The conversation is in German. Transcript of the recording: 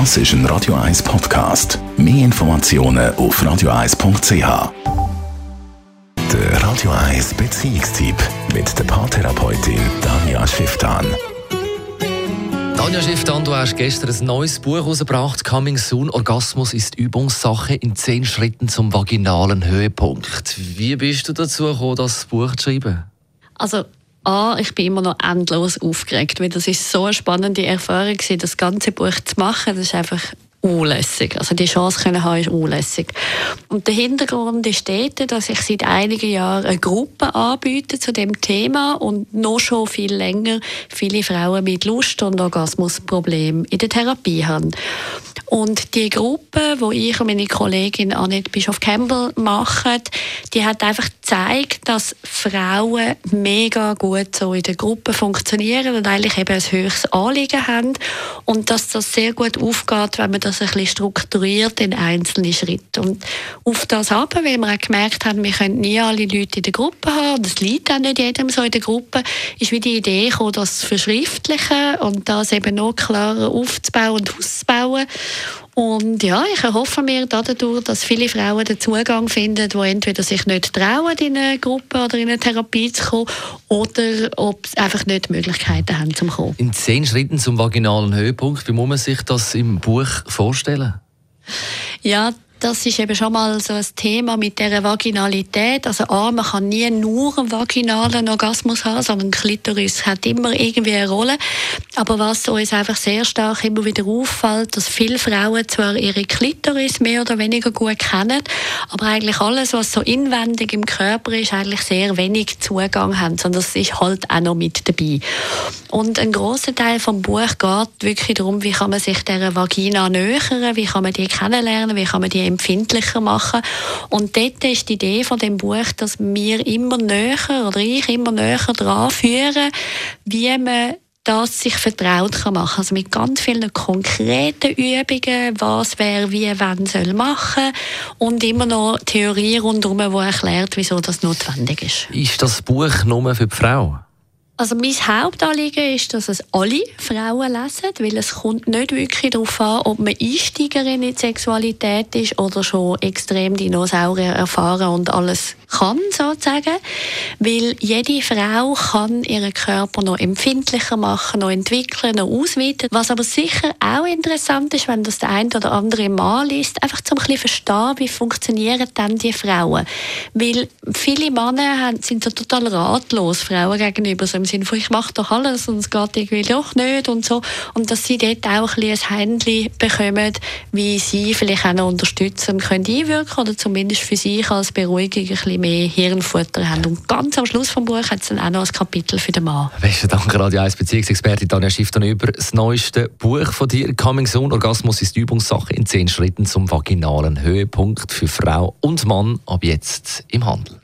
Das ist ein Radio 1 Podcast. Mehr Informationen auf radio1.ch. Der Radio 1 Beziehungstyp mit der Paartherapeutin Danja Schifftan. Tanja Schifftan, du hast gestern ein neues Buch herausgebracht, Coming Soon, Orgasmus ist Übungssache in zehn Schritten zum vaginalen Höhepunkt. Wie bist du dazu gekommen, das Buch zu schreiben? Also A, ich bin immer noch endlos aufgeregt, weil das ist so eine spannende Erfahrung das ganze Buch zu machen. Das ist einfach unlässig. Also die Chance können haben ist unlässig. Und der Hintergrund ist dort, dass ich seit einigen Jahren eine Gruppe anbiete zu dem Thema und noch schon viel länger viele Frauen mit Lust- und Orgasmusproblemen in der Therapie haben. Und die Gruppe, wo ich und meine Kollegin Annette Bischof-Campbell machen, die hat einfach gezeigt, dass Frauen mega gut so in der Gruppe funktionieren und eigentlich eben ein höchstes Anliegen haben und dass das sehr gut aufgeht, wenn man das ein bisschen strukturiert in einzelne Schritte. Und auf das aber, weil wir auch gemerkt haben, wir können nie alle Leute in der Gruppe haben, das liegt auch nicht jedem so in der Gruppe, ist wie die Idee gekommen, das zu verschriftlichen und das eben noch klarer aufzubauen und auszubauen. Und ja, ich erhoffe mir dadurch, dass viele Frauen den Zugang finden, die entweder sich nicht trauen, in eine Gruppe oder in eine Therapie zu kommen, oder ob sie einfach nicht die Möglichkeiten haben, zum kommen. In zehn Schritten zum vaginalen Höhepunkt, wie muss man sich das im Buch vorstellen? Ja, das ist eben schon mal so ein Thema mit der Vaginalität. Also A, man kann nie nur einen vaginalen Orgasmus haben, sondern Klitoris hat immer irgendwie eine Rolle. Aber was uns einfach sehr stark immer wieder auffällt, dass viele Frauen zwar ihre Klitoris mehr oder weniger gut kennen, aber eigentlich alles, was so inwendig im Körper ist, eigentlich sehr wenig Zugang haben, sondern das ist halt auch noch mit dabei. Und ein großer Teil vom Buch geht wirklich darum, wie kann man sich der Vagina nähern, wie kann man die kennenlernen, wie kann man die empfindlicher machen. Und dort ist die Idee von dem Buch, dass wir immer näher oder ich immer näher daran führen, wie man das sich vertraut kann machen. Also mit ganz vielen konkreten Übungen, was wer wie wann soll machen und immer noch Theorie rundherum, die erklärt, wieso das notwendig ist. Ist das Buch nur für die Frau? Also mein Hauptanliegen ist, dass es alle Frauen lesen, weil es kommt nicht wirklich darauf an, ob man Einsteigerin in Sexualität ist oder schon extrem Dinosaurier erfahren und alles kann, sozusagen. Weil jede Frau kann ihren Körper noch empfindlicher machen, noch entwickeln, noch ausweiten. Was aber sicher auch interessant ist, wenn das der eine oder andere Mann liest, einfach zum ein verstehen, wie funktionieren dann die Frauen. Weil viele Männer sind so total ratlos Frauen gegenüber, so im Sinne von, ich mache doch alles und es geht irgendwie doch nicht und so. Und dass sie dort auch ein, Händchen bekommen, wie sie vielleicht auch noch unterstützen können einwirken oder zumindest für sich als Beruhigung ein bisschen mehr Hirnfutter haben. Und ganz am Schluss des Buches hat es dann auch noch ein Kapitel für den Mann. Besten Dank, Radio 1 Beziehungsexpertin Tanja Schiff, über das neueste Buch von dir, Coming Soon, Orgasmus ist Übungssache in 10 Schritten zum vaginalen Höhepunkt für Frau und Mann ab jetzt im Handel.